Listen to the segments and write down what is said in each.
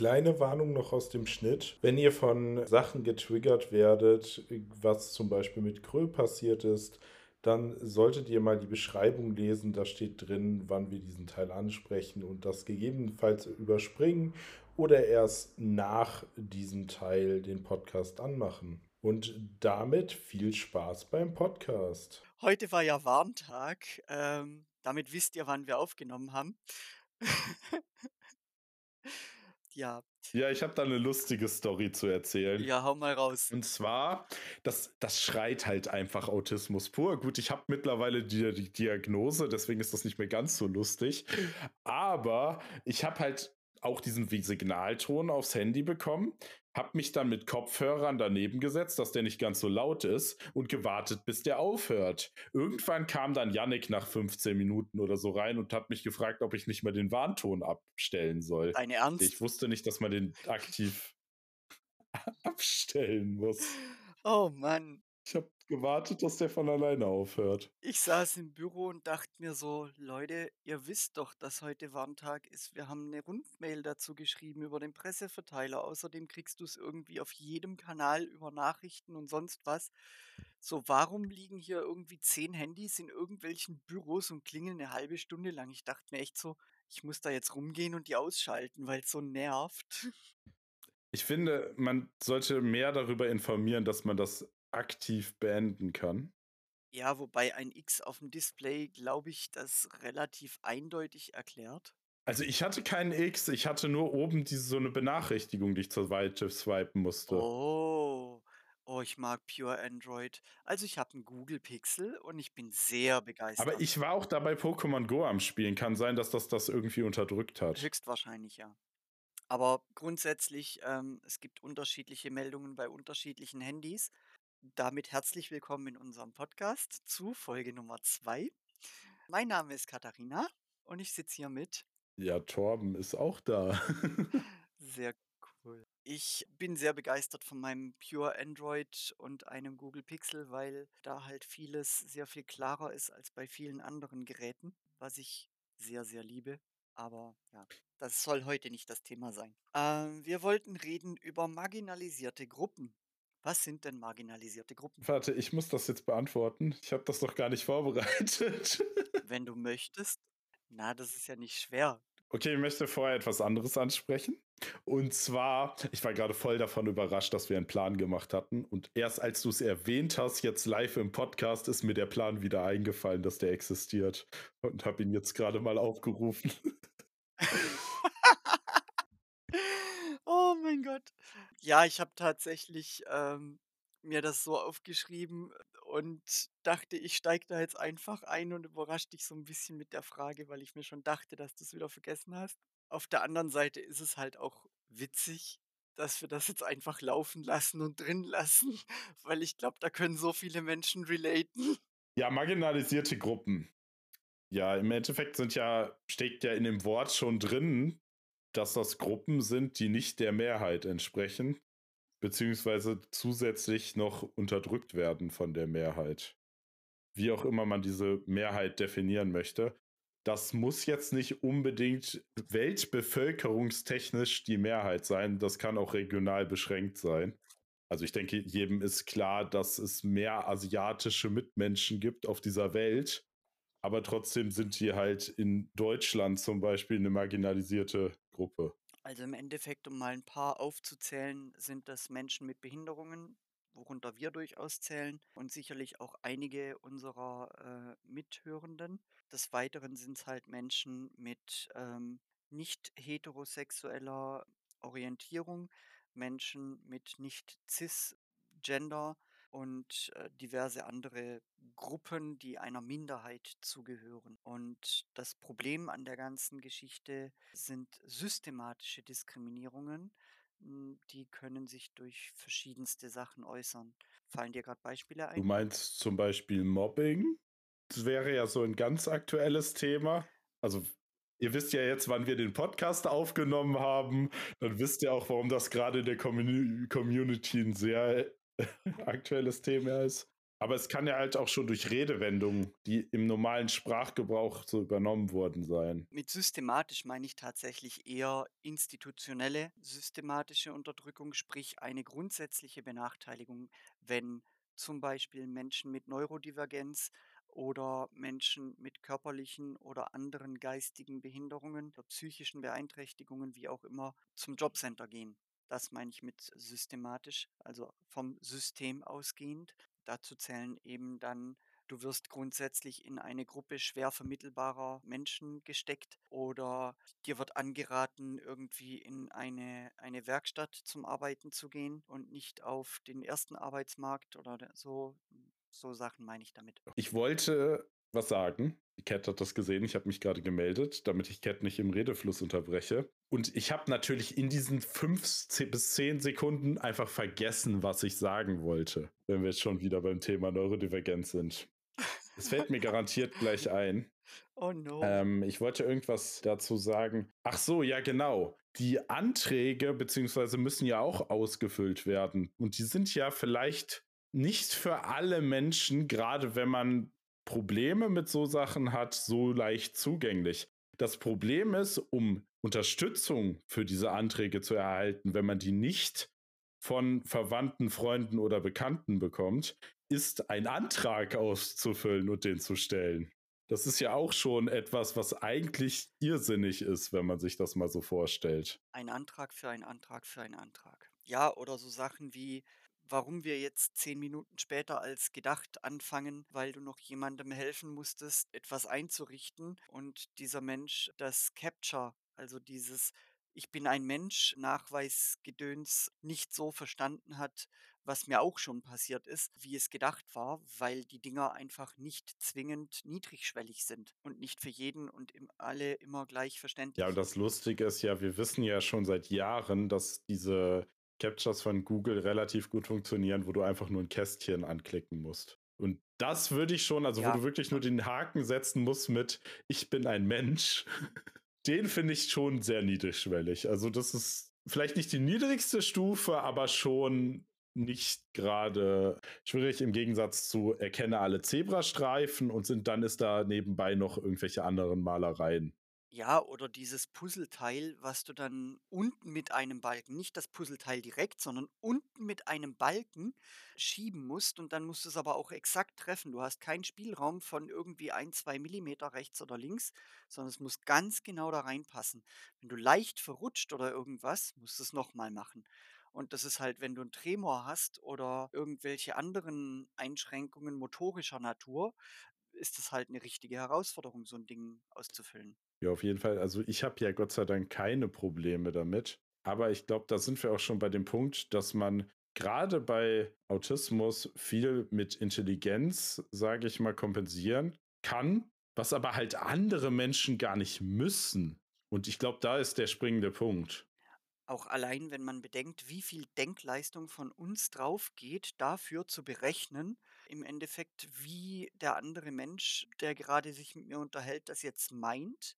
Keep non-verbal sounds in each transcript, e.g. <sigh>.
Kleine Warnung noch aus dem Schnitt. Wenn ihr von Sachen getriggert werdet, was zum Beispiel mit Krö passiert ist, dann solltet ihr mal die Beschreibung lesen. Da steht drin, wann wir diesen Teil ansprechen und das gegebenenfalls überspringen oder erst nach diesem Teil den Podcast anmachen. Und damit viel Spaß beim Podcast. Heute war ja Warntag. Ähm, damit wisst ihr, wann wir aufgenommen haben. <laughs> ja. Ja, ich habe da eine lustige Story zu erzählen. Ja, hau mal raus. Und zwar, das, das schreit halt einfach Autismus pur. Gut, ich habe mittlerweile die, die Diagnose, deswegen ist das nicht mehr ganz so lustig. Aber ich habe halt auch diesen Signalton aufs Handy bekommen, habe mich dann mit Kopfhörern daneben gesetzt, dass der nicht ganz so laut ist und gewartet, bis der aufhört. Irgendwann kam dann Yannick nach 15 Minuten oder so rein und hat mich gefragt, ob ich nicht mal den Warnton abstellen soll. Deine Ernst? Ich wusste nicht, dass man den aktiv <laughs> abstellen muss. Oh Mann. Ich habe gewartet, dass der von alleine aufhört. Ich saß im Büro und dachte mir so, Leute, ihr wisst doch, dass heute Warntag ist. Wir haben eine Rundmail dazu geschrieben über den Presseverteiler. Außerdem kriegst du es irgendwie auf jedem Kanal über Nachrichten und sonst was. So, warum liegen hier irgendwie zehn Handys in irgendwelchen Büros und klingeln eine halbe Stunde lang? Ich dachte mir echt so, ich muss da jetzt rumgehen und die ausschalten, weil es so nervt. Ich finde, man sollte mehr darüber informieren, dass man das aktiv beenden kann. Ja, wobei ein X auf dem Display, glaube ich, das relativ eindeutig erklärt. Also ich hatte keinen X, ich hatte nur oben diese so eine Benachrichtigung, die ich zur Seite swipen musste. Oh, oh, ich mag Pure Android. Also ich habe einen Google Pixel und ich bin sehr begeistert. Aber ich war auch dabei Pokémon Go am Spielen. Kann sein, dass das das irgendwie unterdrückt hat. Höchstwahrscheinlich, ja. Aber grundsätzlich, ähm, es gibt unterschiedliche Meldungen bei unterschiedlichen Handys damit herzlich willkommen in unserem Podcast zu Folge Nummer 2. Mein Name ist Katharina und ich sitze hier mit. Ja, Torben ist auch da. <laughs> sehr cool. Ich bin sehr begeistert von meinem Pure Android und einem Google Pixel, weil da halt vieles sehr viel klarer ist als bei vielen anderen Geräten, was ich sehr, sehr liebe. Aber ja, das soll heute nicht das Thema sein. Ähm, wir wollten reden über marginalisierte Gruppen. Was sind denn marginalisierte Gruppen? Warte, ich muss das jetzt beantworten. Ich habe das doch gar nicht vorbereitet. Wenn du möchtest. Na, das ist ja nicht schwer. Okay, ich möchte vorher etwas anderes ansprechen. Und zwar, ich war gerade voll davon überrascht, dass wir einen Plan gemacht hatten. Und erst als du es erwähnt hast, jetzt live im Podcast, ist mir der Plan wieder eingefallen, dass der existiert. Und habe ihn jetzt gerade mal aufgerufen. <laughs> mein Gott. Ja, ich habe tatsächlich ähm, mir das so aufgeschrieben und dachte, ich steige da jetzt einfach ein und überrasche dich so ein bisschen mit der Frage, weil ich mir schon dachte, dass du es wieder vergessen hast. Auf der anderen Seite ist es halt auch witzig, dass wir das jetzt einfach laufen lassen und drin lassen, <laughs> weil ich glaube, da können so viele Menschen relaten. Ja, marginalisierte Gruppen. Ja, im Endeffekt sind ja, steckt ja in dem Wort schon drin, dass das Gruppen sind, die nicht der Mehrheit entsprechen, beziehungsweise zusätzlich noch unterdrückt werden von der Mehrheit. Wie auch immer man diese Mehrheit definieren möchte. Das muss jetzt nicht unbedingt weltbevölkerungstechnisch die Mehrheit sein. Das kann auch regional beschränkt sein. Also ich denke, jedem ist klar, dass es mehr asiatische Mitmenschen gibt auf dieser Welt. Aber trotzdem sind die halt in Deutschland zum Beispiel eine marginalisierte Gruppe. Also im Endeffekt, um mal ein paar aufzuzählen, sind das Menschen mit Behinderungen, worunter wir durchaus zählen und sicherlich auch einige unserer äh, Mithörenden. Des Weiteren sind es halt Menschen mit ähm, nicht heterosexueller Orientierung, Menschen mit nicht cis-Gender und äh, diverse andere Gruppen, die einer Minderheit zugehören. Und das Problem an der ganzen Geschichte sind systematische Diskriminierungen. Hm, die können sich durch verschiedenste Sachen äußern. Fallen dir gerade Beispiele ein? Du meinst zum Beispiel Mobbing? Das wäre ja so ein ganz aktuelles Thema. Also Ihr wisst ja jetzt, wann wir den Podcast aufgenommen haben. Dann wisst ihr auch, warum das gerade in der Community ein sehr <laughs> aktuelles Thema ist. Aber es kann ja halt auch schon durch Redewendungen, die im normalen Sprachgebrauch so übernommen worden sein. Mit systematisch meine ich tatsächlich eher institutionelle systematische Unterdrückung, sprich eine grundsätzliche Benachteiligung, wenn zum Beispiel Menschen mit Neurodivergenz oder Menschen mit körperlichen oder anderen geistigen Behinderungen oder psychischen Beeinträchtigungen, wie auch immer, zum Jobcenter gehen. Das meine ich mit systematisch, also vom System ausgehend. Dazu zählen eben dann, du wirst grundsätzlich in eine Gruppe schwer vermittelbarer Menschen gesteckt oder dir wird angeraten, irgendwie in eine, eine Werkstatt zum Arbeiten zu gehen und nicht auf den ersten Arbeitsmarkt oder der- so. So Sachen meine ich damit. Ich wollte was sagen. Die Cat hat das gesehen. Ich habe mich gerade gemeldet, damit ich Cat nicht im Redefluss unterbreche. Und ich habe natürlich in diesen fünf bis zehn Sekunden einfach vergessen, was ich sagen wollte, wenn wir jetzt schon wieder beim Thema Neurodivergenz sind. Es fällt mir garantiert gleich ein. <laughs> Oh no. Ähm, ich wollte irgendwas dazu sagen. Ach so, ja, genau. Die Anträge beziehungsweise müssen ja auch ausgefüllt werden. Und die sind ja vielleicht nicht für alle Menschen, gerade wenn man Probleme mit so Sachen hat, so leicht zugänglich. Das Problem ist, um Unterstützung für diese Anträge zu erhalten, wenn man die nicht von Verwandten, Freunden oder Bekannten bekommt, ist ein Antrag auszufüllen und den zu stellen. Das ist ja auch schon etwas, was eigentlich irrsinnig ist, wenn man sich das mal so vorstellt. Ein Antrag für einen Antrag für einen Antrag. Ja, oder so Sachen wie, warum wir jetzt zehn Minuten später als gedacht anfangen, weil du noch jemandem helfen musstest, etwas einzurichten und dieser Mensch das Capture, also dieses Ich bin ein Mensch, Nachweisgedöns nicht so verstanden hat, was mir auch schon passiert ist, wie es gedacht war, weil die Dinger einfach nicht zwingend niedrigschwellig sind und nicht für jeden und im, alle immer gleich verständlich. Ja, und das Lustige ist ja, wir wissen ja schon seit Jahren, dass diese Captures von Google relativ gut funktionieren, wo du einfach nur ein Kästchen anklicken musst. Und das würde ich schon, also Ja. wo du wirklich nur den Haken setzen musst mit Ich bin ein Mensch, <laughs> den finde ich schon sehr niedrigschwellig. Also das ist vielleicht nicht die niedrigste Stufe, aber schon nicht gerade schwierig im Gegensatz zu erkenne alle Zebrastreifen und sind dann ist da nebenbei noch irgendwelche anderen Malereien. Ja, oder dieses Puzzleteil, was du dann unten mit einem Balken, nicht das Puzzleteil direkt, sondern unten mit einem Balken schieben musst und dann musst du es aber auch exakt treffen. Du hast keinen Spielraum von irgendwie ein, zwei Millimeter rechts oder links, sondern es muss ganz genau da reinpassen. Wenn du leicht verrutscht oder irgendwas, musst du es nochmal machen. Und das ist halt, wenn du einen Tremor hast oder irgendwelche anderen Einschränkungen motorischer Natur, ist das halt eine richtige Herausforderung, so ein Ding auszufüllen. Ja, auf jeden Fall. Also ich habe ja Gott sei Dank keine Probleme damit. Aber ich glaube, da sind wir auch schon bei dem Punkt, dass man gerade bei Autismus viel mit Intelligenz, sage ich mal, kompensieren kann, was aber halt andere Menschen gar nicht müssen. Und ich glaube, da ist der springende Punkt. Auch allein, wenn man bedenkt, wie viel Denkleistung von uns drauf geht, dafür zu berechnen, im Endeffekt, wie der andere Mensch, der gerade sich mit mir unterhält, das jetzt meint,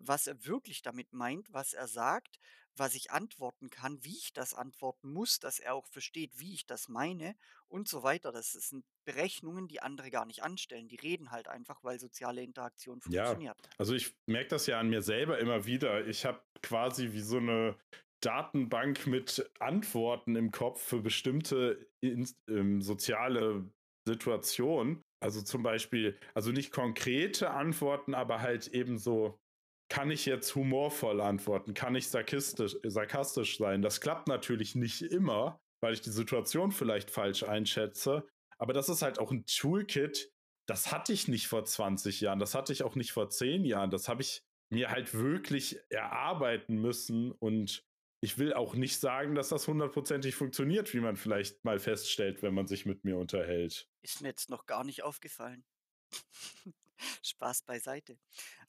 was er wirklich damit meint, was er sagt, was ich antworten kann, wie ich das antworten muss, dass er auch versteht, wie ich das meine und so weiter. Das sind Berechnungen, die andere gar nicht anstellen. Die reden halt einfach, weil soziale Interaktion Ja, funktioniert. also ich merke das ja an mir selber immer wieder. Ich habe quasi wie so eine Datenbank mit Antworten im Kopf für bestimmte in, ähm, soziale Situationen. Also zum Beispiel, also nicht konkrete Antworten, aber halt eben so, kann ich jetzt humorvoll antworten? Kann ich sarkastisch, sarkastisch sein? Das klappt natürlich nicht immer, weil ich die Situation vielleicht falsch einschätze. Aber das ist halt auch ein Toolkit, das hatte ich nicht vor 20 Jahren, das hatte ich auch nicht vor 10 Jahren. Das habe ich mir halt wirklich erarbeiten müssen und ich will auch nicht sagen, dass das hundertprozentig funktioniert, wie man vielleicht mal feststellt, wenn man sich mit mir unterhält. Ist mir jetzt noch gar nicht aufgefallen. <laughs> Spaß beiseite.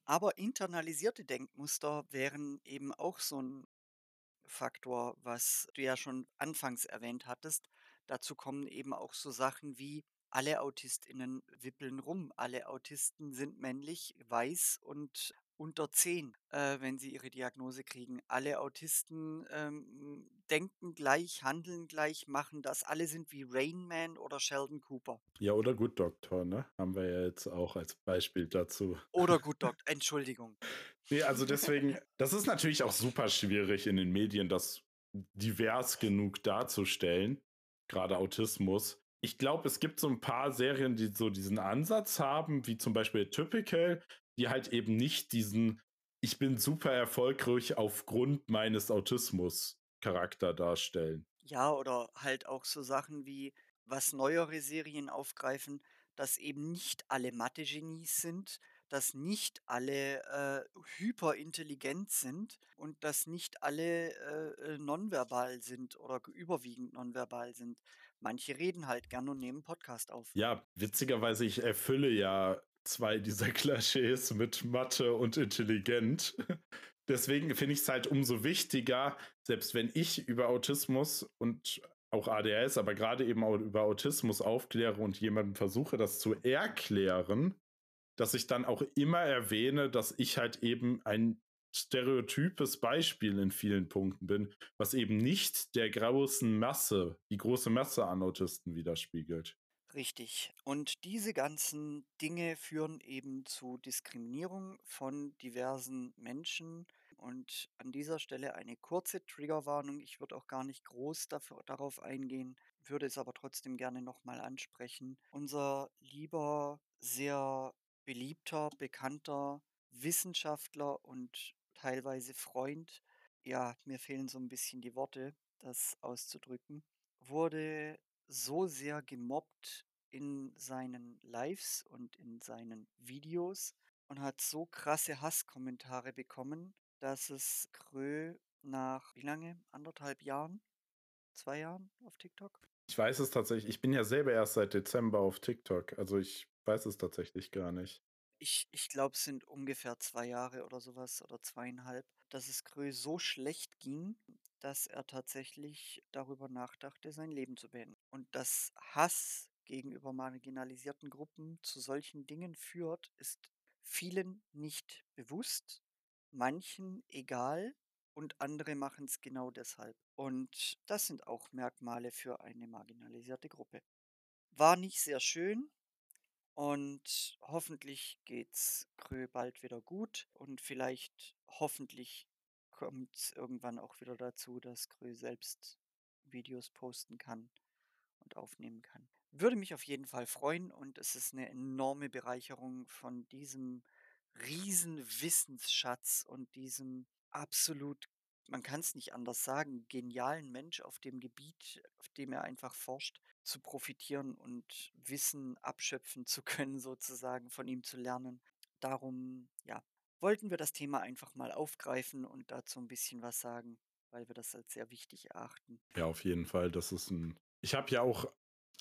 Aber internalisierte Denkmuster wären eben auch so ein Faktor, was du ja schon anfangs erwähnt hattest. Dazu kommen eben auch so Sachen wie alle AutistInnen wippeln rum, alle Autisten sind männlich, weiß und unter 10, äh, wenn sie ihre Diagnose kriegen. Alle Autisten ähm, denken gleich, handeln gleich, machen das. Alle sind wie Rain Man oder Sheldon Cooper. Ja, oder Good Doctor, ne? Haben wir ja jetzt auch als Beispiel dazu. Oder <laughs> Good Doctor, Entschuldigung. nee, also deswegen, das ist natürlich auch super schwierig in den Medien, das divers genug darzustellen, gerade Autismus. Ich glaube, es gibt so ein paar Serien, die so diesen Ansatz haben, wie zum Beispiel Typical, die halt eben nicht diesen Ich bin super erfolgreich aufgrund meines Autismus Charakter darstellen. Ja, oder halt auch so Sachen wie, was neuere Serien aufgreifen, dass eben nicht alle Mathe-Genies sind, dass nicht alle äh, hyperintelligent sind und dass nicht alle äh, äh, nonverbal sind oder überwiegend nonverbal sind. Manche reden halt gern und nehmen Podcast auf. Ja, witzigerweise, ich erfülle ja zwei dieser <laughs> Klischees mit Mathe und intelligent. Deswegen finde ich es halt umso wichtiger, selbst wenn ich über Autismus und auch ADHS, aber gerade eben auch über Autismus aufkläre und jemandem versuche, das zu erklären, dass ich dann auch immer erwähne, dass ich halt eben ein stereotypes Beispiel in vielen Punkten bin, was eben nicht der großen Masse, die große Masse an Autisten widerspiegelt. Richtig. Und diese ganzen Dinge führen eben zu Diskriminierung von diversen Menschen. Und an dieser Stelle eine kurze Triggerwarnung. Ich würde auch gar nicht groß dafür, darauf eingehen, würde es aber trotzdem gerne nochmal ansprechen. Unser lieber, sehr beliebter, bekannter Wissenschaftler und teilweise Freund, ja, mir fehlen so ein bisschen die Worte, das auszudrücken, wurde so sehr gemobbt in seinen Lives und in seinen Videos und hat so krasse Hasskommentare bekommen, dass es Krö nach wie lange? Anderthalb Jahren? Zwei Jahren auf TikTok? Ich weiß es tatsächlich. Ich bin ja selber erst seit Dezember auf TikTok. Also ich weiß es tatsächlich gar nicht. Ich, ich glaube, es sind ungefähr zwei Jahre oder sowas oder zweieinhalb, dass es Krö so schlecht ging, dass er tatsächlich darüber nachdachte, sein Leben zu beenden. Und dass Hass gegenüber marginalisierten Gruppen zu solchen Dingen führt, ist vielen nicht bewusst, manchen egal und andere machen es genau deshalb. Und das sind auch Merkmale für eine marginalisierte Gruppe. War nicht sehr schön, und hoffentlich geht's Krö bald wieder gut und vielleicht, hoffentlich kommt irgendwann auch wieder dazu, dass Krö selbst Videos posten kann und aufnehmen kann. Würde mich auf jeden Fall freuen und es ist eine enorme Bereicherung von diesem riesen Wissensschatz und diesem absolut man kann es nicht anders sagen, genialen Mensch auf dem Gebiet, auf dem er einfach forscht, zu profitieren und Wissen abschöpfen zu können, sozusagen von ihm zu lernen. Darum, ja, wollten wir das Thema einfach mal aufgreifen und dazu ein bisschen was sagen, weil wir das als sehr wichtig erachten. Ja, auf jeden Fall. Das ist ein. Ich habe ja auch,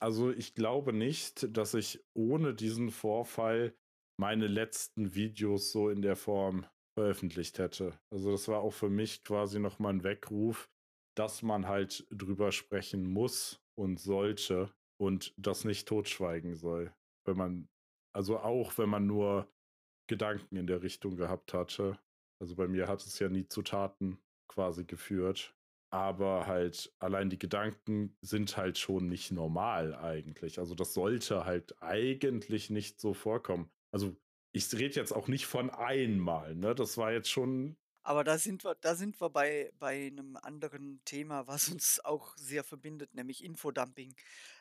also ich glaube nicht, dass ich ohne diesen Vorfall meine letzten Videos so in der Form veröffentlicht hätte. Also das war auch für mich quasi nochmal ein Weckruf, dass man halt drüber sprechen muss und sollte und das nicht totschweigen soll. Wenn man, also auch wenn man nur Gedanken in der Richtung gehabt hatte. Also bei mir hat es ja nie zu Taten quasi geführt. Aber halt allein die Gedanken sind halt schon nicht normal eigentlich. Also das sollte halt eigentlich nicht so vorkommen. Also ich rede jetzt auch nicht von einmal, ne? Das war jetzt schon. Aber da sind wir, da sind wir bei, bei einem anderen Thema, was uns auch sehr verbindet, nämlich Infodumping.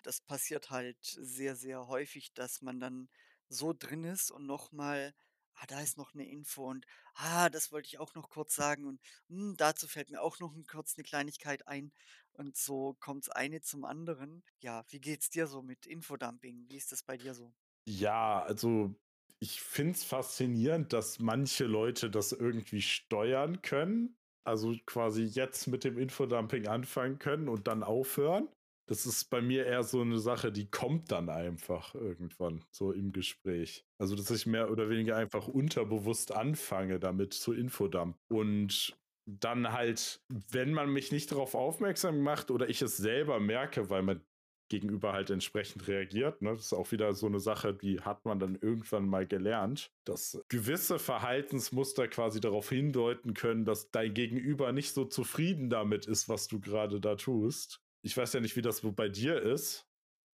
Das passiert halt sehr, sehr häufig, dass man dann so drin ist und nochmal, ah, da ist noch eine Info und ah, das wollte ich auch noch kurz sagen und hm, dazu fällt mir auch noch kurz eine Kleinigkeit ein. Und so kommt es eine zum anderen. Ja, wie geht's dir so mit Infodumping? Wie ist das bei dir so? Ja, also ich finde es faszinierend, dass manche Leute das irgendwie steuern können. Also quasi jetzt mit dem Infodumping anfangen können und dann aufhören. Das ist bei mir eher so eine Sache, die kommt dann einfach irgendwann so im Gespräch. Also, dass ich mehr oder weniger einfach unterbewusst anfange, damit zu Infodump. Und dann halt, wenn man mich nicht darauf aufmerksam macht oder ich es selber merke, weil man Gegenüber halt entsprechend reagiert. Ne? Das ist auch wieder so eine Sache, die hat man dann irgendwann mal gelernt, dass gewisse Verhaltensmuster quasi darauf hindeuten können, dass dein Gegenüber nicht so zufrieden damit ist, was du gerade da tust. Ich weiß ja nicht, wie das bei dir ist,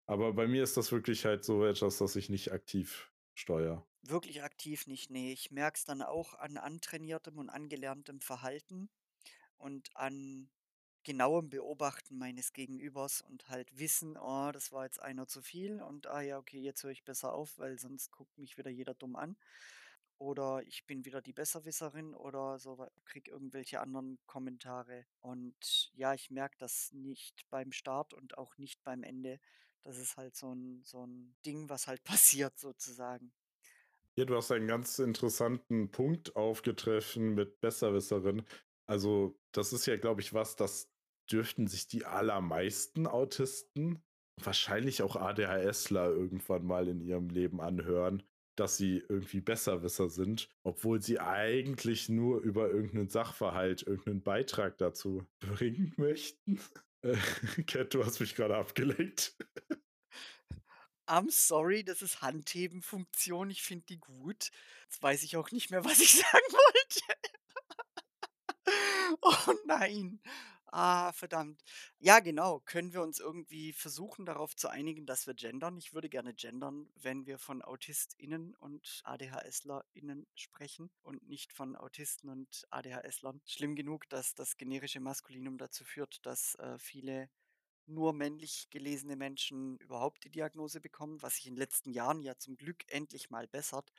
aber bei mir ist das wirklich halt so etwas, das ich nicht aktiv steuere. Wirklich aktiv nicht, nee. Ich merke es dann auch an antrainiertem und angelerntem Verhalten und an genauem Beobachten meines Gegenübers und halt wissen, oh, das war jetzt einer zu viel und ah ja, okay, jetzt höre ich besser auf, weil sonst guckt mich wieder jeder dumm an. Oder ich bin wieder die Besserwisserin oder so, krieg irgendwelche anderen Kommentare. Und ja, ich merke das nicht beim Start und auch nicht beim Ende. Das ist halt so ein, so ein Ding, was halt <laughs> passiert sozusagen. Ja, du hast einen ganz interessanten Punkt aufgegriffen mit Besserwisserin. Also, das ist ja, glaube ich, was, das dürften sich die allermeisten Autisten, wahrscheinlich auch ADHSler irgendwann mal in ihrem Leben anhören, dass sie irgendwie Besserwisser sind, obwohl sie eigentlich nur über irgendeinen Sachverhalt, irgendeinen Beitrag dazu bringen <laughs> möchten. Äh, Cat, du hast mich gerade abgelenkt. I'm sorry, das ist Handheben-Funktion. Ich finde die gut. Jetzt weiß ich auch nicht mehr, was ich <laughs> sagen wollte. Oh nein. Ah, verdammt. Ja, genau. Können wir uns irgendwie versuchen, darauf zu einigen, dass wir gendern? Ich würde gerne gendern, wenn wir von AutistInnen und ADHSlerInnen sprechen und nicht von Autisten und ADHSlern. Schlimm genug, dass das generische Maskulinum dazu führt, dass äh, viele nur männlich gelesene Menschen überhaupt die Diagnose bekommen, was sich in den letzten Jahren ja zum Glück endlich mal bessert.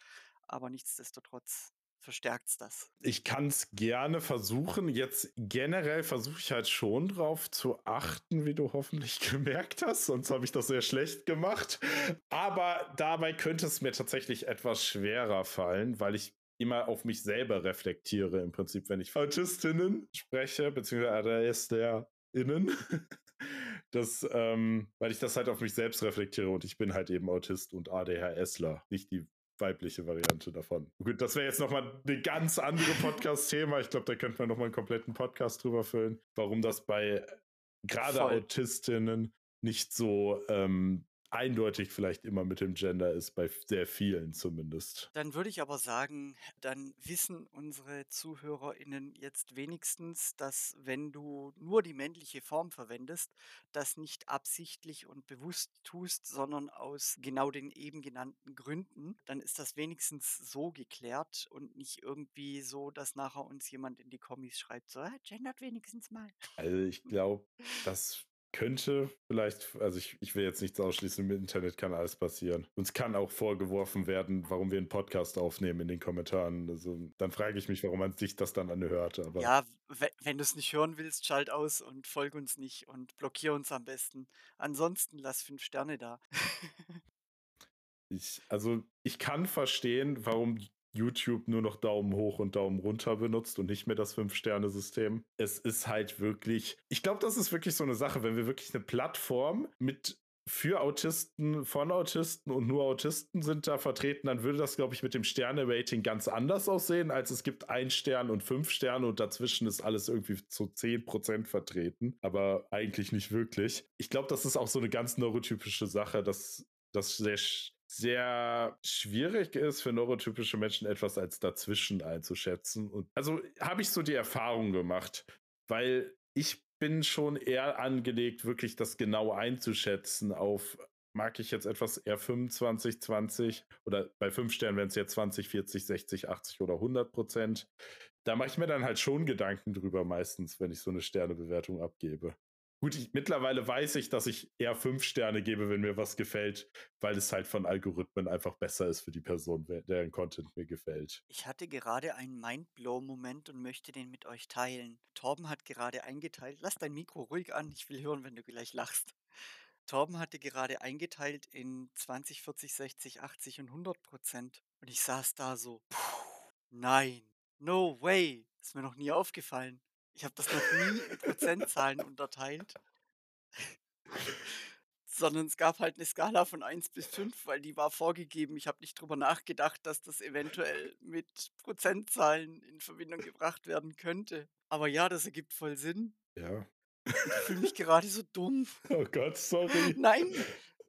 Aber nichtsdestotrotz verstärkt es das. Ich kann es gerne versuchen. Jetzt generell versuche ich halt schon drauf zu achten, wie du hoffentlich <laughs> gemerkt hast. Sonst habe ich das sehr schlecht gemacht. Aber dabei könnte es mir tatsächlich etwas schwerer fallen, weil ich immer auf mich selber reflektiere, im Prinzip, wenn ich Autistinnen spreche, beziehungsweise ADSDerInnen. <laughs> Das, ähm, weil ich das halt auf mich selbst reflektiere und ich bin halt eben Autist und ADHSler, nicht die weibliche Variante davon. Gut, das wäre jetzt nochmal ein ganz anderes Podcast-Thema. Ich glaube, da könnte man nochmal einen kompletten Podcast drüber füllen, warum das bei gerade Voll. Autistinnen nicht so ähm, eindeutig vielleicht immer mit dem Gender ist, bei sehr vielen zumindest. Dann würde ich aber sagen, dann wissen unsere ZuhörerInnen jetzt wenigstens, dass wenn du nur die männliche Form verwendest, das nicht absichtlich und bewusst tust, sondern aus genau den eben genannten Gründen, dann ist das wenigstens so geklärt und nicht irgendwie so, dass nachher uns jemand in die Kommis schreibt, so, "Ah, gendert wenigstens mal. Also ich <laughs> glaube, das könnte vielleicht, also ich, ich will jetzt nichts ausschließen, im Internet kann alles passieren. Uns kann auch vorgeworfen werden, warum wir einen Podcast aufnehmen in den Kommentaren. Also dann frage ich mich, warum man sich das dann anhört. Aber Ja, we- wenn du es nicht hören willst, schalt aus und folg uns nicht und blockier uns am besten. Ansonsten lass fünf Sterne da. <laughs> ich, also ich kann verstehen, warum YouTube nur noch Daumen hoch und Daumen runter benutzt und nicht mehr das Fünf-Sterne-System. Es ist halt wirklich, ich glaube, das ist wirklich so eine Sache, wenn wir wirklich eine Plattform mit für Autisten, von Autisten und nur Autisten sind da vertreten, dann würde das, glaube ich, mit dem Sterne-Rating ganz anders aussehen, als es gibt ein Stern und fünf Sterne und dazwischen ist alles irgendwie zu 10% vertreten, aber eigentlich nicht wirklich. Ich glaube, das ist auch so eine ganz neurotypische Sache, dass das sehr, sehr schwierig ist für neurotypische Menschen etwas als dazwischen einzuschätzen. Und also habe ich so die Erfahrung gemacht, weil ich bin schon eher angelegt, wirklich das genau einzuschätzen auf, mag ich jetzt etwas eher 25, 20 oder bei 5 Sternen wären es jetzt 20, 40, 60, 80 oder 100 Prozent. Da mache ich mir dann halt schon Gedanken drüber meistens, wenn ich so eine Sternebewertung abgebe. Gut, ich, mittlerweile weiß ich, dass ich eher 5 Sterne gebe, wenn mir was gefällt, weil es halt von Algorithmen einfach besser ist für die Person, deren Content mir gefällt. Ich hatte gerade einen Mindblow-Moment und möchte den mit euch teilen. Torben hat gerade eingeteilt. Lass dein Mikro ruhig an, ich will hören, wenn du gleich lachst. Torben hatte gerade eingeteilt in 20, 40, 60, 80 und 100 Prozent. Und ich saß da so, puh, nein, no way. Ist mir noch nie aufgefallen. Ich habe das noch nie in Prozentzahlen unterteilt. Sondern es gab halt eine Skala von 1 bis 5, weil die war vorgegeben. Ich habe nicht drüber nachgedacht, dass das eventuell mit Prozentzahlen in Verbindung gebracht werden könnte. Aber ja, das ergibt voll Sinn. Ja. Ich fühle mich gerade so dumm. <laughs> Oh Gott, sorry. <laughs> Nein,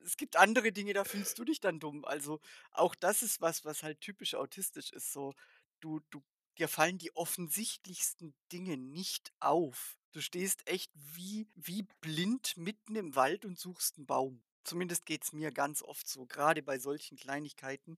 es gibt andere Dinge, da fühlst du dich dann dumm. Also, auch das ist was, was halt typisch autistisch ist, so. Du du dir fallen die offensichtlichsten Dinge nicht auf. Du stehst echt wie wie blind mitten im Wald und suchst 'n Baum. Zumindest geht's mir ganz oft so, grade bei solchen Kleinigkeiten,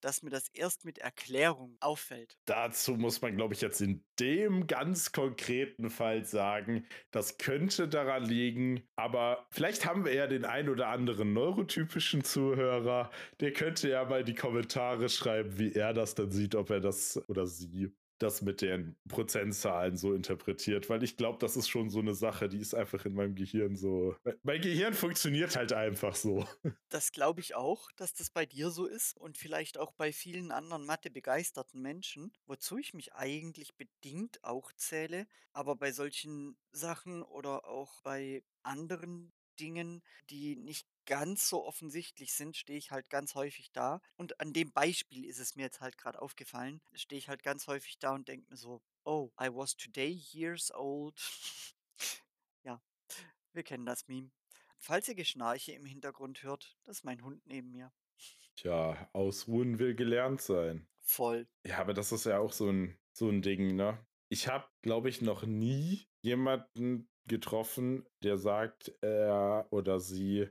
dass mir das erst mit Erklärung auffällt. Dazu muss man, glaube ich, jetzt in dem ganz konkreten Fall sagen, das könnte daran liegen, aber vielleicht haben wir ja den ein oder anderen neurotypischen Zuhörer, der könnte ja mal die Kommentare schreiben, wie er das dann sieht, ob er das oder sie das mit den Prozentzahlen so interpretiert, weil ich glaube, das ist schon so eine Sache, die ist einfach in meinem Gehirn so. Mein Gehirn funktioniert halt einfach so. Das glaube ich auch, dass das bei dir so ist und vielleicht auch bei vielen anderen Mathe-begeisterten Menschen, wozu ich mich eigentlich bedingt auch zähle. Aber bei solchen Sachen oder auch bei anderen Dingen, die nicht ganz so offensichtlich sind, stehe ich halt ganz häufig da. Und an dem Beispiel ist es mir jetzt halt gerade aufgefallen, stehe ich halt ganz häufig da und denke mir so: „Oh, I was today years old.“ <laughs> Ja, wir kennen das Meme. Falls ihr Geschnarche im Hintergrund hört, das ist mein Hund neben mir. Tja, ausruhen will gelernt sein. Voll. Ja, aber das ist ja auch so ein so 'n Ding, ne? Ich habe, glaube ich, noch nie jemanden getroffen, der sagt, er oder sie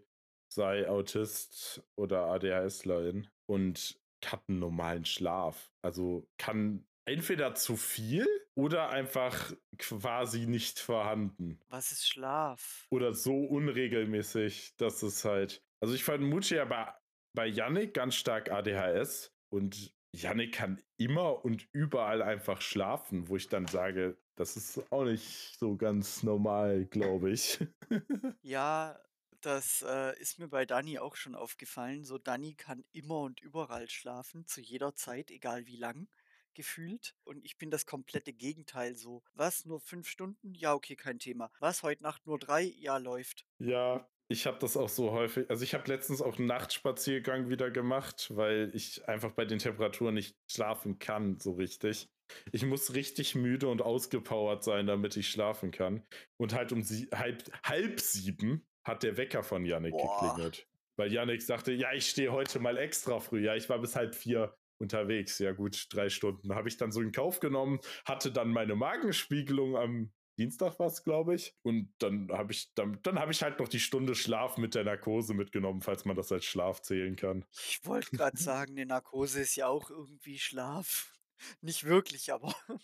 sei Autist oder ADHSlerin und hat einen normalen Schlaf. Also, kann entweder zu viel oder einfach quasi nicht vorhanden. Was ist Schlaf? Oder so unregelmäßig, dass es halt also, ich vermute ja bei bei Yannick ganz stark ADHS und Yannick kann immer und überall einfach schlafen, wo ich dann sage, das ist auch nicht so ganz normal, glaube ich. <laughs> Ja, das, äh, ist mir bei Dani auch schon aufgefallen. So, Dani kann immer und überall schlafen, zu jeder Zeit, egal wie lang, gefühlt. Und ich bin das komplette Gegenteil so. Was, nur 5 Stunden? Ja, okay, kein Thema. Was, heute Nacht nur 3? Ja, läuft. Ja, ich habe das auch so häufig. Also ich habe letztens auch einen Nachtspaziergang wieder gemacht, weil ich einfach bei den Temperaturen nicht schlafen kann, so richtig. Ich muss richtig müde und ausgepowert sein, damit ich schlafen kann. Und halt um sie halb, halb sieben hat der Wecker von Yannick Boah. geklingelt. Weil Yannick sagte, ja, ich stehe heute mal extra früh. Ja, ich war bis halb vier unterwegs. Ja, gut, drei Stunden. Habe ich dann so in Kauf genommen, hatte dann meine Magenspiegelung am Dienstag war es, glaube ich. Und dann habe ich, dann, dann habe ich halt noch die Stunde Schlaf mit der Narkose mitgenommen, falls man das als Schlaf zählen kann. Ich wollte gerade sagen, eine Narkose ist ja auch irgendwie Schlaf. <laughs> Nicht wirklich, aber <laughs>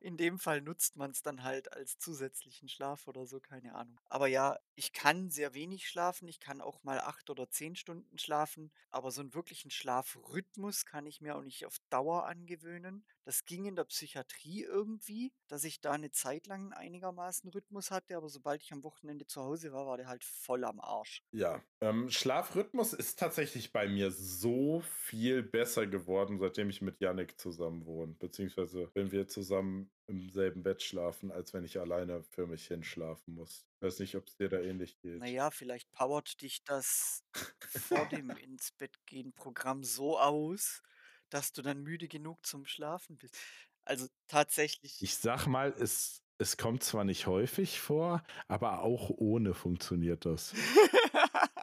in dem Fall nutzt man es dann halt als zusätzlichen Schlaf oder so, keine Ahnung. Aber ja, ich kann sehr wenig schlafen, ich kann auch mal 8 oder 10 Stunden schlafen, aber so einen wirklichen Schlafrhythmus kann ich mir auch nicht auf Dauer angewöhnen. Das ging in der Psychiatrie irgendwie, dass ich da eine Zeit lang einigermaßen Rhythmus hatte, aber sobald ich am Wochenende zu Hause war, war der halt voll am Arsch. Ja, ähm, Schlafrhythmus ist tatsächlich bei mir so viel besser geworden, seitdem ich mit Yannick zusammen wohne. Beziehungsweise, wenn wir zusammen im selben Bett schlafen, als wenn ich alleine für mich hinschlafen muss. Weiß nicht, ob es dir da ähnlich geht. Na ja, vielleicht powert dich das vor dem <laughs> Ins-Bett-gehen-Programm so aus, dass du dann müde genug zum Schlafen bist. Also tatsächlich Ich sag mal, es, es kommt zwar nicht häufig vor, aber auch ohne funktioniert das. <laughs>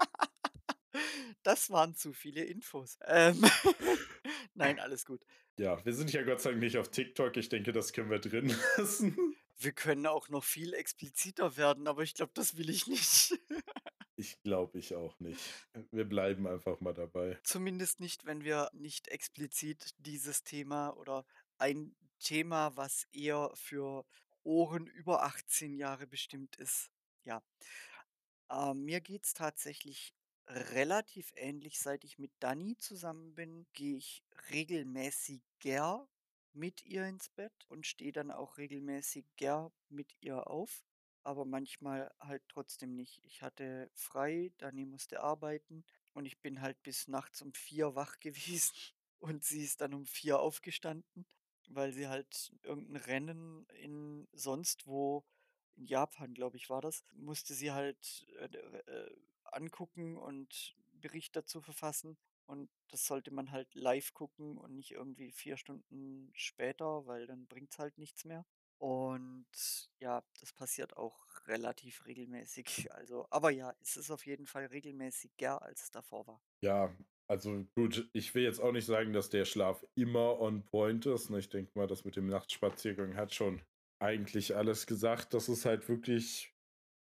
Das waren zu viele Infos. Ähm, <laughs> nein, alles gut. Ja, wir sind ja Gott sei Dank nicht auf TikTok. Ich denke, das können wir drin <laughs> lassen. Wir können auch noch viel expliziter werden, aber ich glaube, das will ich nicht. Ich glaube, ich auch nicht. Wir bleiben einfach mal dabei. Zumindest nicht, wenn wir nicht explizit dieses Thema oder ein Thema, was eher für Ohren über 18 Jahre bestimmt ist. Ja. Ähm, mir geht's tatsächlich relativ ähnlich. Seit ich mit Dani zusammen bin, gehe ich regelmäßiger mit ihr ins Bett und stehe dann auch regelmäßiger mit ihr auf, aber manchmal halt trotzdem nicht. Ich hatte frei, Dani musste arbeiten und ich bin halt bis nachts um 4 wach <laughs> gewesen und sie ist dann um 4 aufgestanden, weil sie halt irgendein Rennen in sonst wo in Japan, glaube ich, war das, musste sie halt, äh, äh, angucken und Bericht dazu verfassen. Und das sollte man halt live gucken und nicht irgendwie 4 Stunden später, weil dann bringt's halt nichts mehr. Und ja, das passiert auch relativ regelmäßig. <laughs> Also, aber ja, es ist auf jeden Fall regelmäßiger, als es davor war. Ja, also gut, ich will jetzt auch nicht sagen, dass der Schlaf immer on point ist. Ne? Ich denke mal, das mit dem Nachtspaziergang hat schon eigentlich alles gesagt. Das ist halt wirklich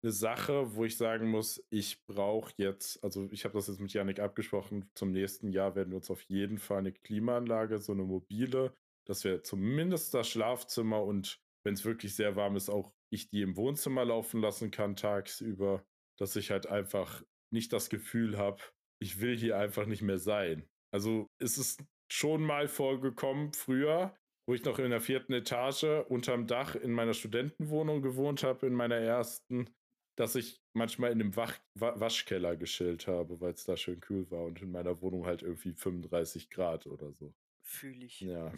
eine Sache, wo ich sagen muss, ich brauche jetzt, also ich habe das jetzt mit Janik abgesprochen, zum nächsten Jahr werden wir uns auf jeden Fall eine Klimaanlage, so eine mobile, dass wir zumindest das Schlafzimmer und wenn es wirklich sehr warm ist, auch ich die im Wohnzimmer laufen lassen kann tagsüber, dass ich halt einfach nicht das Gefühl habe, ich will hier einfach nicht mehr sein. Also es ist schon mal vorgekommen früher, wo ich noch in der vierten Etage unterm Dach in meiner Studentenwohnung gewohnt habe, in meiner ersten, dass ich manchmal in dem Wach Waschkeller geschillt habe, weil es da schön kühl war und in meiner Wohnung halt irgendwie 35 Grad oder so. Fühle ich. Ja.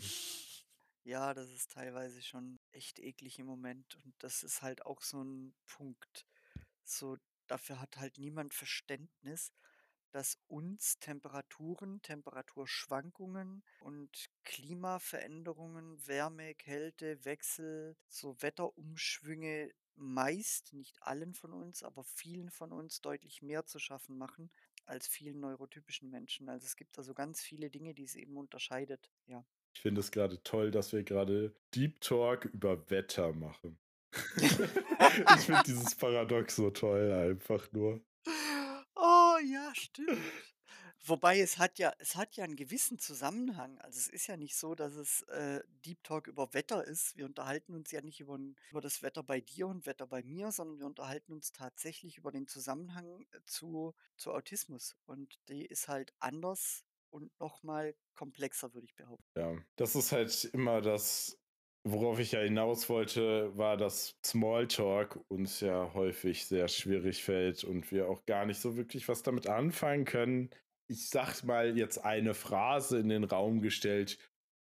Ja, das ist teilweise schon echt eklig im Moment und das ist halt auch so ein Punkt. So, dafür hat halt niemand Verständnis, dass uns Temperaturen, Temperaturschwankungen und Klimaveränderungen, Wärme, Kälte, Wechsel, so Wetterumschwünge meist, nicht allen von uns, aber vielen von uns deutlich mehr zu schaffen machen als vielen neurotypischen Menschen. Also es gibt da so ganz viele Dinge, die es eben unterscheidet. Ja. Ich finde es gerade toll, dass wir gerade Deep Talk über Wetter machen. <laughs> ich finde dieses <laughs> Paradox so toll, einfach nur. Oh ja, stimmt. Wobei es hat ja es hat ja einen gewissen Zusammenhang. Also, es ist ja nicht so, dass es, äh, Deep Talk über Wetter ist. Wir unterhalten uns ja nicht über über das Wetter bei dir und Wetter bei mir, sondern wir unterhalten uns tatsächlich über den Zusammenhang, äh, zu zu Autismus. Und die ist halt anders und noch mal komplexer, würde ich behaupten. Ja, das ist halt immer das Worauf ich ja hinaus wollte, war, dass Smalltalk uns ja häufig sehr schwierig fällt und wir auch gar nicht so wirklich was damit anfangen können. Ich sag mal jetzt eine Phrase in den Raum gestellt.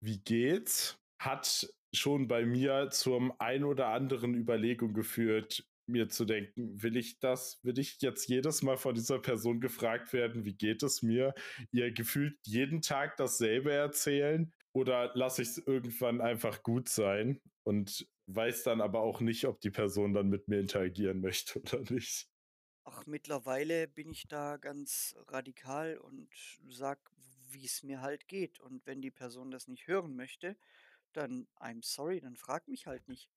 Wie geht's? Hat schon bei mir zum ein oder anderen Überlegung geführt, mir zu denken, will ich das, will ich jetzt jedes Mal von dieser Person gefragt werden, wie geht es mir? Ihr gefühlt jeden Tag dasselbe erzählen? Oder lasse ich es irgendwann einfach gut sein und weiß dann aber auch nicht, ob die Person dann mit mir interagieren möchte <laughs> oder nicht. Ach, mittlerweile bin ich da ganz radikal und sag, wie es mir halt geht. Und wenn die Person das nicht hören möchte, dann I'm sorry, dann frag mich halt nicht.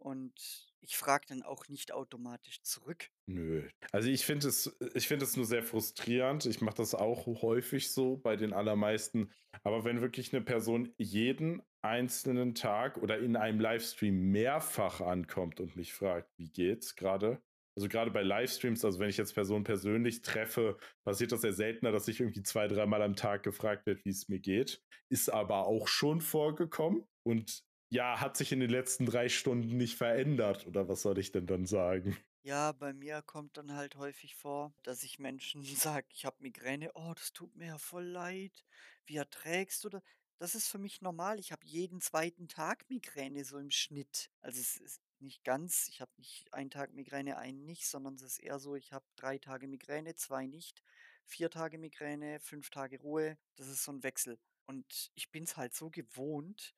Und ich frage dann auch nicht automatisch zurück. Nö. Also ich finde es, ich finde es nur sehr frustrierend. Ich mache das auch häufig so bei den allermeisten. Aber wenn wirklich eine Person jeden einzelnen Tag oder in einem Livestream mehrfach ankommt und mich fragt, wie geht's gerade? Also gerade bei Livestreams, also wenn ich jetzt Personen persönlich treffe, passiert das sehr seltener, dass ich irgendwie zwei, dreimal am Tag gefragt wird, wie es mir geht. Ist aber auch schon vorgekommen. Und ja, hat sich in den letzten drei Stunden nicht verändert. Oder was soll ich denn dann sagen? Ja, bei mir kommt dann halt häufig vor, dass ich Menschen <laughs> sage, ich habe Migräne. Oh, das tut mir ja voll leid. Wie erträgst du das? Das ist für mich normal. Ich habe jeden zweiten Tag Migräne so im Schnitt. Also es ist nicht ganz, ich habe nicht einen Tag Migräne, einen nicht, sondern es ist eher so, ich habe drei Tage Migräne, zwei nicht, vier Tage Migräne, fünf Tage Ruhe. Das ist so ein Wechsel. Und ich bin es halt so gewohnt,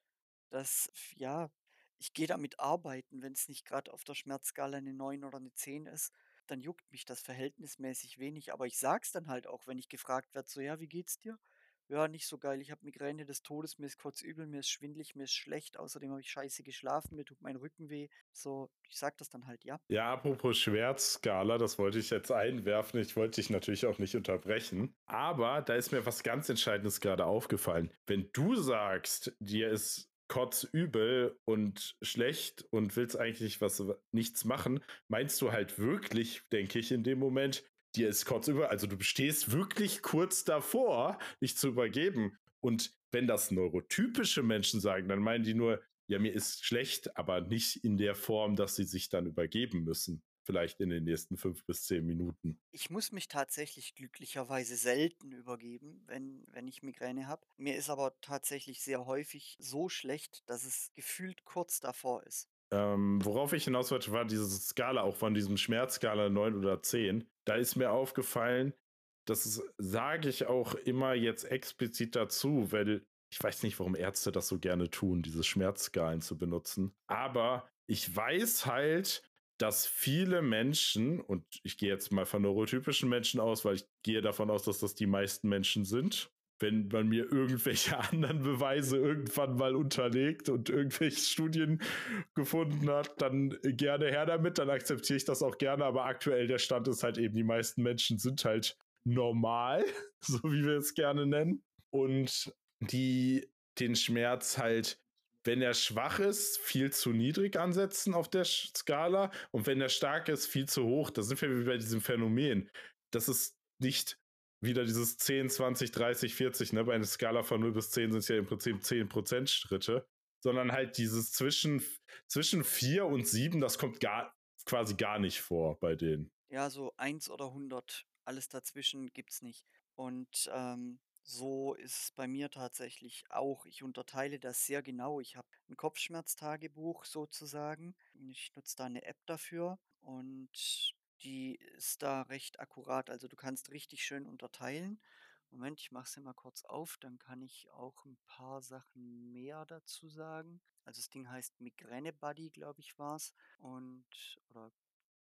dass, ja, ich gehe damit arbeiten, wenn es nicht gerade auf der Schmerzskala eine 9 oder eine 10 ist, dann juckt mich das verhältnismäßig wenig. Aber ich sage es dann halt auch, wenn ich gefragt werde, so: „Ja, wie geht's dir?“ „Ja, nicht so geil. Ich habe Migräne des Todes, mir ist kotzübel, mir ist schwindelig, mir ist schlecht. Außerdem habe ich scheiße geschlafen, mir tut mein Rücken weh.“ So, ich sage das dann halt, ja. Ja, apropos Schmerzskala, das wollte ich jetzt einwerfen. Ich wollte dich natürlich auch nicht unterbrechen. Aber da ist mir was ganz Entscheidendes gerade aufgefallen. Wenn du sagst, dir ist kotzübel und schlecht und willst eigentlich was nichts machen, meinst du halt wirklich, denke ich, in dem Moment, dir ist kotzübel, also du stehst wirklich kurz davor, dich zu übergeben. Und wenn das neurotypische Menschen sagen, dann meinen die nur, ja, mir ist schlecht, aber nicht in der Form, dass sie sich dann übergeben müssen vielleicht in den nächsten fünf bis zehn Minuten. Ich muss mich tatsächlich glücklicherweise selten übergeben, wenn, wenn ich Migräne habe. Mir ist aber tatsächlich sehr häufig so schlecht, dass es gefühlt kurz davor ist. Ähm, worauf ich hinaus wollte, war diese Skala auch von diesem Schmerzskala 9 oder 10. Da ist mir aufgefallen, das sage ich auch immer jetzt explizit dazu, weil ich weiß nicht, warum Ärzte das so gerne tun, diese Schmerzskalen zu benutzen. Aber ich weiß halt, dass viele Menschen, und ich gehe jetzt mal von neurotypischen Menschen aus, weil ich gehe davon aus, dass das die meisten Menschen sind, wenn man mir irgendwelche <laughs> anderen Beweise irgendwann mal unterlegt und irgendwelche Studien gefunden hat, dann gerne her damit, dann akzeptiere ich das auch gerne, aber aktuell der Stand ist halt eben, die meisten Menschen sind halt normal, <laughs> so wie wir es gerne nennen, und die den Schmerz halt, wenn er schwach ist, viel zu niedrig ansetzen auf der Skala und wenn er stark ist, viel zu hoch. Da sind wir wie bei diesem Phänomen. Das ist nicht wieder dieses 10, 20, 30, 40, ne? Bei einer Skala von 0 bis 10 sind es ja im Prinzip 10% Schritte, sondern halt dieses zwischen, zwischen 4 und 7, das kommt gar, quasi gar nicht vor bei denen. Ja, so 1 oder 100, alles dazwischen gibt's nicht. Und ähm, so ist es bei mir tatsächlich auch. Ich unterteile das sehr genau. Ich habe ein Kopfschmerztagebuch sozusagen. Ich nutze da eine App dafür und die ist da recht akkurat. Also du kannst richtig schön unterteilen. Moment, ich mache sie mal kurz auf, dann kann ich auch ein paar Sachen mehr dazu sagen. Also das Ding heißt Migräne Buddy, glaube ich, war es. Und, oder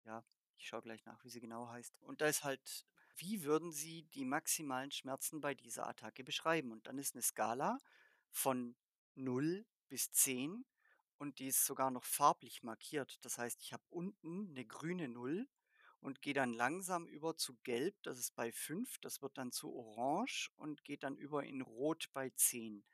ja, ich schaue gleich nach, wie sie genau heißt. Und da ist halt, wie würden Sie die maximalen Schmerzen bei dieser Attacke beschreiben? Und dann ist eine Skala von 0 bis 10 und die ist sogar noch farblich markiert. Das heißt, ich habe unten eine grüne 0 und gehe dann langsam über zu Gelb, das ist bei 5, das wird dann zu Orange und geht dann über in Rot bei 10.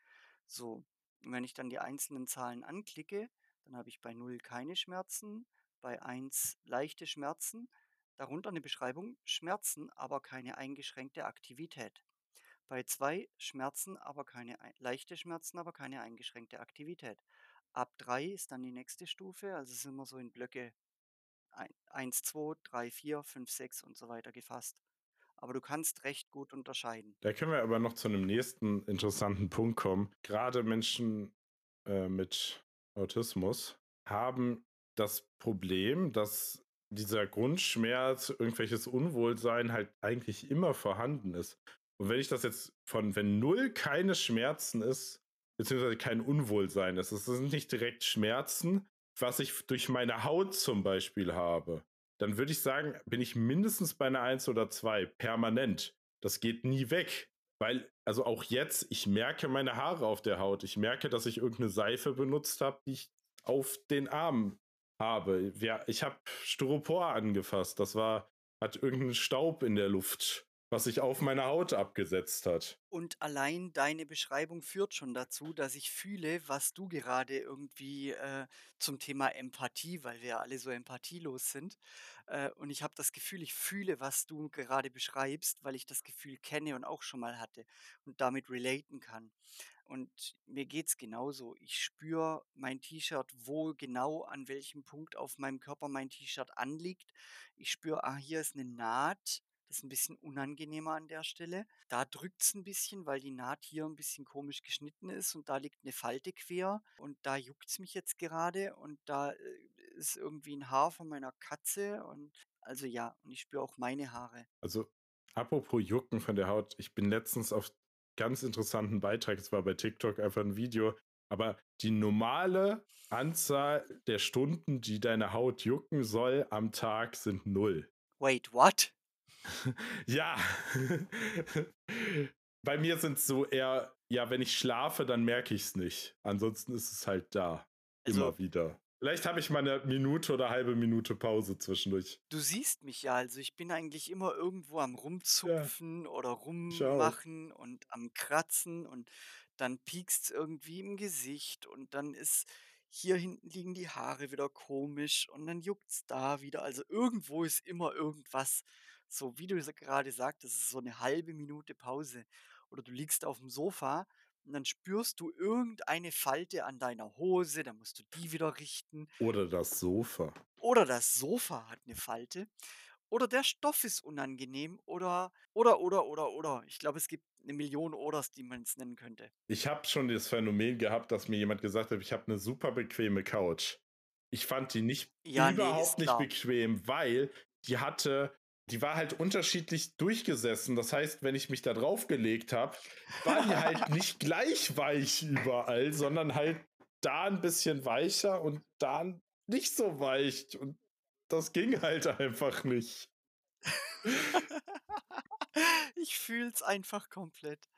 So, und wenn ich dann die einzelnen Zahlen anklicke, dann habe ich bei 0 keine Schmerzen, bei 1 leichte Schmerzen, darunter eine Beschreibung, Schmerzen, aber keine eingeschränkte Aktivität. Bei 2 Schmerzen, aber keine leichte Schmerzen, aber keine eingeschränkte Aktivität. Ab 3 ist dann die nächste Stufe, also sind wir so in Blöcke 1, 2, 3, 4, 5, 6 und so weiter gefasst. Aber du kannst recht gut unterscheiden. Da können wir aber noch zu einem nächsten interessanten Punkt kommen. Gerade Menschen äh, mit Autismus haben das Problem, dass dieser Grundschmerz, irgendwelches Unwohlsein halt eigentlich immer vorhanden ist. Und wenn ich das jetzt von, wenn null keine Schmerzen ist, beziehungsweise kein Unwohlsein ist, es sind nicht direkt Schmerzen, was ich durch meine Haut zum Beispiel habe, dann würde ich sagen, bin ich mindestens bei einer 1 oder 2 permanent. Das geht nie weg. Weil, also auch jetzt, ich merke meine Haare auf der Haut. Ich merke, dass ich irgendeine Seife benutzt habe, die ich auf den Arm habe. Ja, ich habe Styropor angefasst. Das war, hat irgendeinen Staub in der Luft was sich auf meine Haut abgesetzt hat. Und allein deine Beschreibung führt schon dazu, dass ich fühle, was du gerade irgendwie äh, zum Thema Empathie, weil wir ja alle so empathielos sind. Äh, und ich habe das Gefühl, ich fühle, was du gerade beschreibst, weil ich das Gefühl kenne und auch schon mal hatte und damit relaten kann. Und mir geht es genauso. Ich spüre mein T-Shirt, wo genau an welchem Punkt auf meinem Körper mein T-Shirt anliegt. Ich spüre, ah, hier ist eine Naht das ist ein bisschen unangenehmer an der Stelle. Da drückt es ein bisschen, weil die Naht hier ein bisschen komisch geschnitten ist und da liegt eine Falte quer und da juckt es mich jetzt gerade und da äh, ist irgendwie ein Haar von meiner Katze und also ja, und ich spüre auch meine Haare. Also apropos Jucken von der Haut, ich bin letztens auf ganz interessanten Beitrag, es war bei TikTok einfach ein Video, aber die normale Anzahl der Stunden, die deine Haut jucken soll am Tag, sind null. Wait, what? <laughs> ja. <laughs> Bei mir sind es so eher, ja, wenn ich schlafe, dann merke ich es nicht. Ansonsten ist es halt da. Also, immer wieder. Vielleicht habe ich mal eine Minute oder halbe Minute Pause zwischendurch. Du siehst mich ja, also ich bin eigentlich immer irgendwo am Rumzupfen ja, oder rummachen und am Kratzen und dann piekst es irgendwie im Gesicht und dann ist hier hinten liegen die Haare wieder komisch und dann juckt es da wieder. Also irgendwo ist immer irgendwas so wie du gerade sagtest, ist so eine halbe Minute Pause. Oder du liegst auf dem Sofa und dann spürst du irgendeine Falte an deiner Hose, dann musst du die wieder richten. Oder das Sofa. Oder das Sofa hat eine Falte. Oder der Stoff ist unangenehm. Oder, oder, oder, oder, oder. Ich glaube, es gibt eine Million Oders, die man es nennen könnte. Ich habe schon das Phänomen gehabt, dass mir jemand gesagt hat, ich habe eine super bequeme Couch. Ich fand die nicht ja, überhaupt nee, nicht bequem, weil die hatte die war halt unterschiedlich durchgesessen. Das heißt, wenn ich mich da drauf gelegt habe, war die halt <laughs> nicht gleich weich überall, sondern halt da ein bisschen weicher und da ein nicht so weich. Und das ging halt einfach nicht. <laughs> Ich fühle es einfach komplett.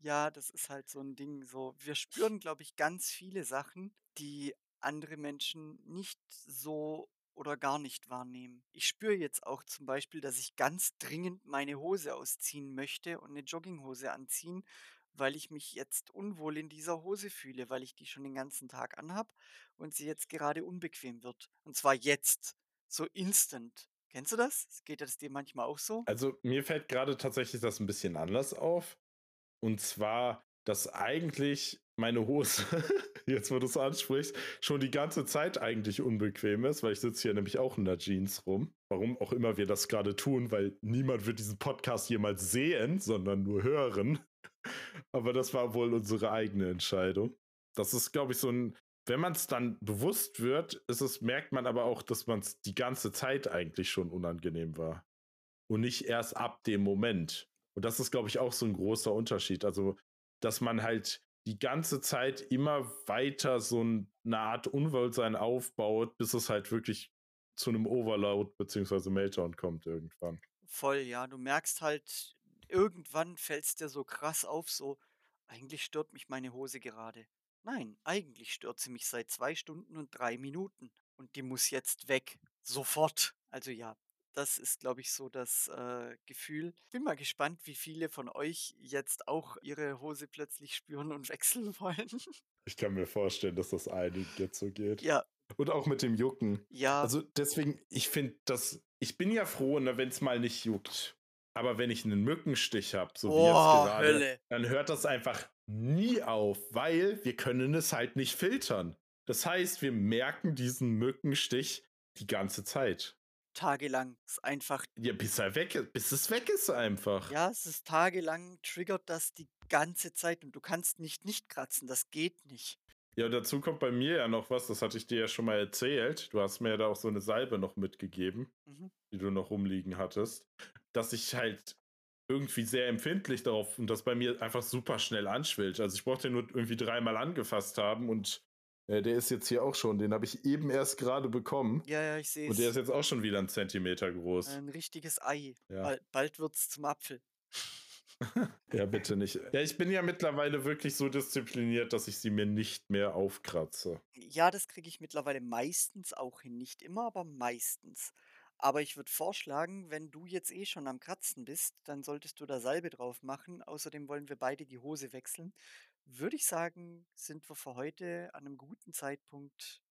Ja, das ist halt so 'n Ding, so wir spüren, glaube ich, ganz viele Sachen, die andere Menschen nicht so oder gar nicht wahrnehmen. Ich spüre jetzt auch zum Beispiel, dass ich ganz dringend meine Hose ausziehen möchte und 'ne Jogginghose anziehen, weil ich mich jetzt unwohl in dieser Hose fühle, weil ich die schon den ganzen Tag anhabe und sie jetzt gerade unbequem wird. Und zwar jetzt, so instant. Kennst du das? Geht das dir manchmal auch so? Also, mir fällt grade tatsächlich das 'n bisschen anders auf. Und zwar, dass eigentlich meine Hose, <laughs> jetzt wo du's ansprichst, schon die ganze Zeit eigentlich unbequem ist, weil ich sitze hier nämlich auch in der Jeans rum. Warum auch immer wir das grade tun, weil niemand wird diesen Podcast jemals sehen, sondern nur hören. <laughs> Aber das war wohl unsere eigene Entscheidung. Das ist, glaube ich, so 'n wenn man's dann bewusst wird, ist es merkt man aber auch, dass man's die ganze Zeit eigentlich schon unangenehm war. Und nicht erst ab dem Moment. Und das ist, glaube ich, auch so 'n großer Unterschied. Also, dass man halt die ganze Zeit immer weiter so 'n 'ne Art Unwohlsein aufbaut, bis es halt wirklich zu 'nem Overload beziehungsweise Meltdown kommt irgendwann. Voll, ja. Du merkst halt, irgendwann fällt's dir so krass auf, so: „Eigentlich stört mich meine Hose gerade. Nein, eigentlich stört sie mich seit 2 Stunden und 3 Minuten und die muss jetzt weg, sofort.“ Also ja, das ist, glaube ich, so das, äh, Gefühl. Bin mal gespannt, wie viele von euch jetzt auch ihre Hose plötzlich spüren und <laughs> wechseln wollen. Ich kann mir vorstellen, dass das einigen jetzt so geht. Ja. Und auch mit dem Jucken. Ja. Also, deswegen, ich finde das ich bin ja froh, ne, wenn's mal nicht juckt. Aber wenn ich 'nen Mückenstich habe, so wie jetzt Oh, gerade, Hölle. dann hört das einfach nie auf, weil wir können es halt nicht filtern. Das heißt, wir merken diesen Mückenstich die ganze Zeit. Tagelang. Ist einfach Ja, bis er weg ist bis es weg ist einfach. Ja, es ist tagelang triggert das die ganze Zeit und du kannst nicht nicht kratzen, das geht nicht. Ja, dazu kommt bei mir ja noch was, das hatte ich dir ja schon mal erzählt. Du hast mir ja da auch so 'ne Salbe noch mitgegeben, Mhm. die du noch rumliegen hattest, dass ich halt irgendwie sehr empfindlich darauf und das bei mir einfach super schnell anschwillt. Also, ich brauche den nur irgendwie dreimal angefasst haben und, äh, der ist jetzt hier auch schon den habe ich eben erst grade bekommen. Ja, ja, ich sehe Und der es. ist jetzt auch schon wieder 'n Zentimeter groß. 'N richtiges Ei. Ja. Bal bald wird's zum Apfel. <laughs> <laughs> Ja, bitte nicht. Ja, ich bin ja mittlerweile wirklich so diszipliniert, dass ich sie mir nicht mehr aufkratze. Ja, das kriege ich mittlerweile meistens auch hin. Nicht immer, aber meistens. Aber ich würde vorschlagen, wenn du jetzt eh schon am Kratzen bist, dann solltest du da Salbe drauf machen. Außerdem wollen wir beide die Hose wechseln. Würde ich sagen, sind wir für heute an 'nem guten Zeitpunkt,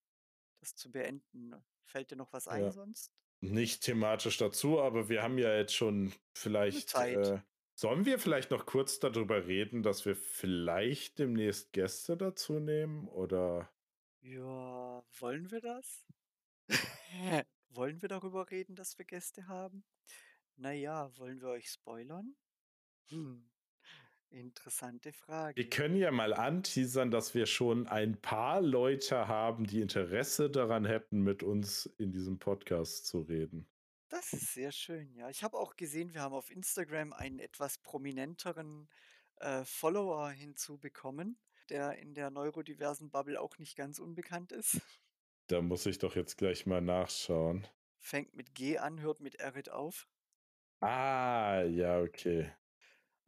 das zu beenden. Fällt dir noch was ein Ja. sonst? Nicht thematisch dazu, aber wir haben ja jetzt schon vielleicht, Zeit. äh sollen wir vielleicht noch kurz da drüber reden, dass wir vielleicht demnächst Gäste dazu nehmen, oder? Ja, wollen wir das? <laughs> Wollen wir darüber reden, dass wir Gäste haben? Na ja, wollen wir euch spoilern? Hm, interessante Wir Frage. können ja mal anteasern, dass wir schon ein paar Leute haben, die Interesse daran hätten, mit uns in diesem Podcast zu reden. Das ist sehr schön, ja. Ich habe auch gesehen, wir haben auf Instagram einen etwas prominenteren, äh, Follower hinzubekommen, der in der neurodiversen Bubble auch nicht ganz unbekannt ist. Da muss ich doch jetzt gleich mal nachschauen. Fängt mit G an, hört mit Erit auf. Ah, ja, okay.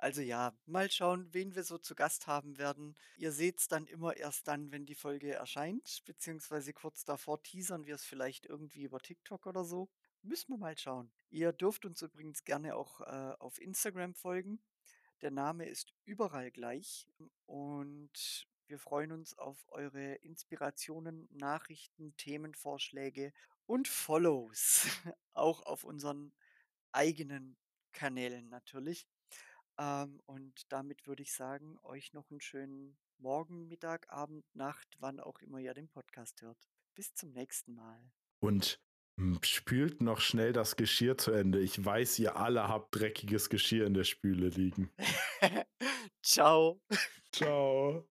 Also ja, mal schauen, wen wir so zu Gast haben werden. Ihr seht's dann immer erst dann, wenn die Folge erscheint, beziehungsweise kurz davor teasern wir es vielleicht irgendwie über TikTok oder so. Müssen wir mal schauen. Ihr dürft uns übrigens gerne auch, äh, auf Instagram folgen. Der Name ist überall gleich und wir freuen uns auf eure Inspirationen, Nachrichten, Themenvorschläge und Follows, <laughs> auch auf unseren eigenen Kanälen natürlich. Ähm, und damit würde ich sagen, euch noch 'n schönen Morgen, Mittag, Abend, Nacht, wann auch immer ihr den Podcast hört. Bis zum nächsten Mal. Und, hm, spült noch schnell das Geschirr zu Ende. Ich weiß, ihr alle habt dreckiges Geschirr in der Spüle liegen. <laughs> Tschau. Tschau.